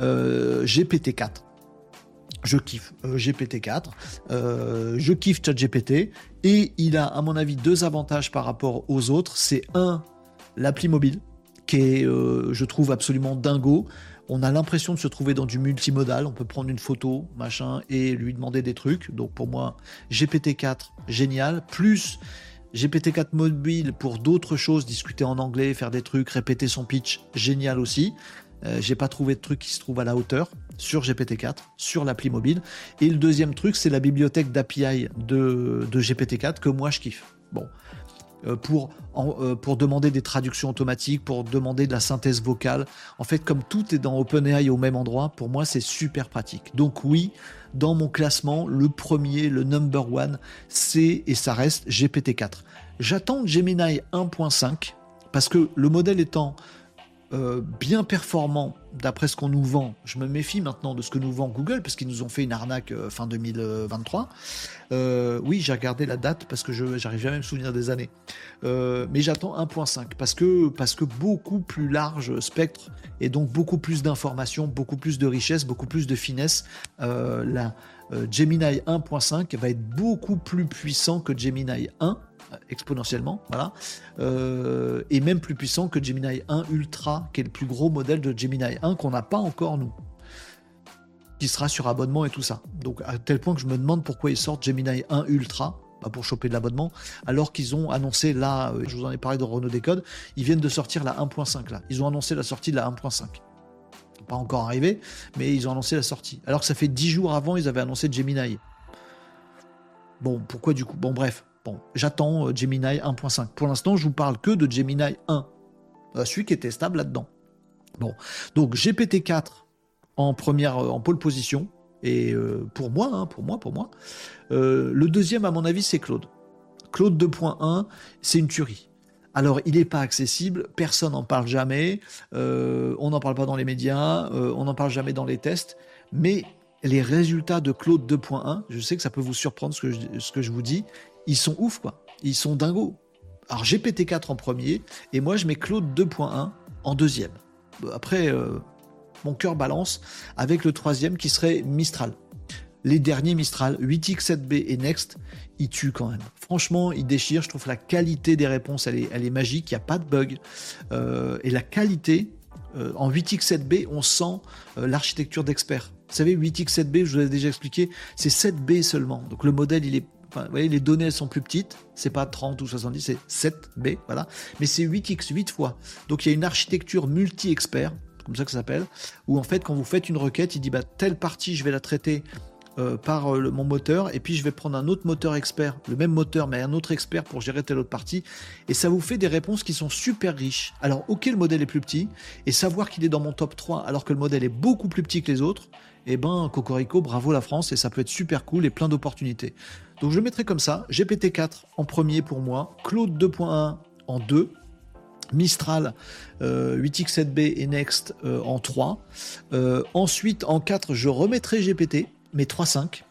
GPT-4. Je kiffe GPT-4, je kiffe ChatGPT, et il a, à mon avis, deux avantages par rapport aux autres. C'est un, l'appli mobile, qui est, je trouve, absolument dingo on a l'impression de se trouver dans du multimodal. On peut prendre une photo, machin, et lui demander des trucs. Donc pour moi, GPT-4, génial. Plus GPT-4 mobile pour d'autres choses, discuter en anglais, faire des trucs, répéter son pitch, génial aussi. Euh, j'ai pas trouvé de truc qui se trouve à la hauteur sur GPT-4, sur l'appli mobile. Et le deuxième truc, c'est la bibliothèque d'API de, de GPT-4 que moi je kiffe. Bon, euh, pour, euh, pour demander des traductions automatiques, pour demander de la synthèse vocale. En fait, comme tout est dans OpenAI au même endroit, pour moi, c'est super pratique. Donc oui, dans mon classement, le premier, le number one, c'est et ça reste GPT-4. J'attends Gemini 1.5 parce que le modèle étant euh, bien performant d'après ce qu'on nous vend. Je me méfie maintenant de ce que nous vend Google parce qu'ils nous ont fait une arnaque euh, fin 2023. Euh, oui, j'ai regardé la date parce que je j'arrive jamais à me souvenir des années. mais j'attends 1.5 parce que parce que beaucoup plus large spectre et donc beaucoup plus d'informations, beaucoup plus de richesse, beaucoup plus de finesse. la Gemini 1.5 va être beaucoup plus puissant que Gemini 1 exponentiellement, voilà, euh, et même plus puissant que Gemini 1 Ultra, qui est le plus gros modèle de Gemini 1 qu'on n'a pas encore nous, qui sera sur abonnement et tout ça. Donc à tel point que je me demande pourquoi ils sortent Gemini 1 Ultra, pour choper de l'abonnement, alors qu'ils ont annoncé là, euh, je vous en ai parlé de Renault Décode, ils viennent de sortir la 1.5 là. Ils ont annoncé la sortie de la 1.5 pas encore arrivé, mais ils ont annoncé la sortie. Alors que ça fait 10 jours avant, ils avaient annoncé Gemini. Bon, pourquoi du coup? Bon, bref. Bon, j'attends euh, Gemini 1.5. Pour l'instant, je vous parle que de Gemini 1, euh, celui qui est testable là-dedans. Bon, donc GPT-4 en première, euh, en pole position. Et pour moi, hein, pour moi, pour moi. le deuxième, à mon avis, c'est Claude. Claude 2.1, c'est une tuerie. Alors, il n'est pas accessible, personne n'en parle jamais, on n'en parle pas dans les médias, on n'en parle jamais dans les tests, mais les résultats de Claude 2.1, je sais que ça peut vous surprendre ce que ce que je vous dis, ils sont ouf, quoi. Ils sont dingos. Alors GPT-4 en premier, et moi je mets Claude 2.1 en deuxième. Après, euh, mon cœur balance avec le troisième qui serait Mistral. Les derniers Mistral, 8X7B et Next, ils tuent quand même. Franchement, ils déchirent. Je trouve la qualité des réponses, elle est, magique. Il n'y a pas de bug. Euh, et la qualité, euh, en 8X7B, on sent l'architecture d'expert. Vous savez, 8X7B, je vous l'ai déjà expliqué, c'est 7B seulement. Donc le modèle, il est vous voyez, les données sont plus petites, c'est pas 30 ou 70, c'est 7B, voilà. Mais c'est 8x, 8 fois. Donc il y a une architecture multi-expert, comme ça que ça s'appelle, où en fait, quand vous faites une requête, il dit bah, telle partie, je vais la traiter euh, par euh, mon moteur, et puis je vais prendre un autre moteur expert, le même moteur, mais un autre expert pour gérer telle autre partie, et ça vous fait des réponses qui sont super riches. Alors, ok, le modèle est plus petit, et savoir qu'il est dans mon top 3 alors que le modèle est beaucoup plus petit que les autres, eh ben, Cocorico, bravo la France, et ça peut être super cool et plein d'opportunités. Donc je mettrai comme ça, GPT-4 en premier pour moi, Claude 2.1 en 2, Mistral 8X7B euh, et Next en 3. Euh, ensuite, en 4, je remettrai GPT, mais 3.5.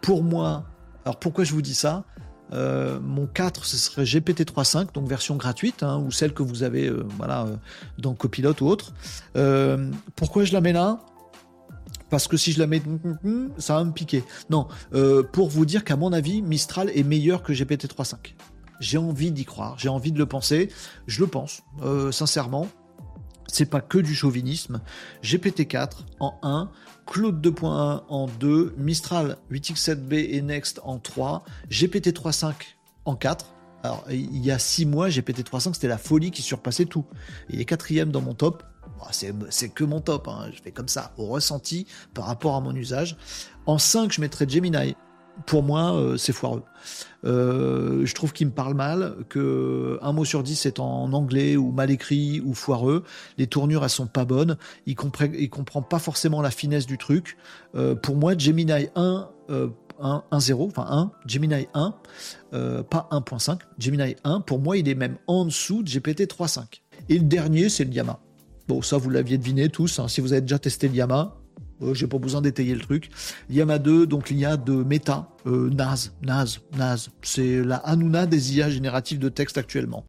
Pour moi, alors pourquoi je vous dis ça? Mon 4, ce serait GPT 3.5, donc version gratuite, hein, ou celle que vous avez voilà, dans Copilote ou autre. pourquoi je la mets là? Parce que si je la mets, ça va me piquer. Non, euh, pour vous dire qu'à mon avis, Mistral est meilleur que GPT-3.5. J'ai envie d'y croire, j'ai envie de le penser, je le pense, euh, sincèrement. C'est pas que du chauvinisme. GPT-4 en 1, Claude 2.1 en 2, Mistral 8x7b et Next en 3, GPT-3.5 en 4. Alors, il y a 6 mois, GPT-3.5, c'était la folie qui surpassait tout. Il est quatrième dans mon top. Ah, c'est que mon top, hein. je fais comme ça, au ressenti par rapport à mon usage. En 5, je mettrais Gemini. Pour moi, euh, c'est foireux. Euh, je trouve qu'il me parle mal, que un mot sur 10 est en anglais ou mal écrit ou foireux. Les tournures, elles sont pas bonnes. Il comprend, comprend pas forcément la finesse du truc. Euh, pour moi, Gemini 1, 1, 0, enfin 1, Gemini 1, pas 1.5, Gemini 1, pour moi, il est même en dessous de GPT 3.5. Et le dernier, c'est le Yamaha. Bon, ça, vous l'aviez deviné tous. Hein. Si vous avez déjà testé l'IAMA, euh, j'ai pas besoin d'étayer le truc. L'IAMA 2, donc l'IA de Meta, euh, NAS, NAS, NAS. C'est la Hanouna des IA génératives de texte actuellement.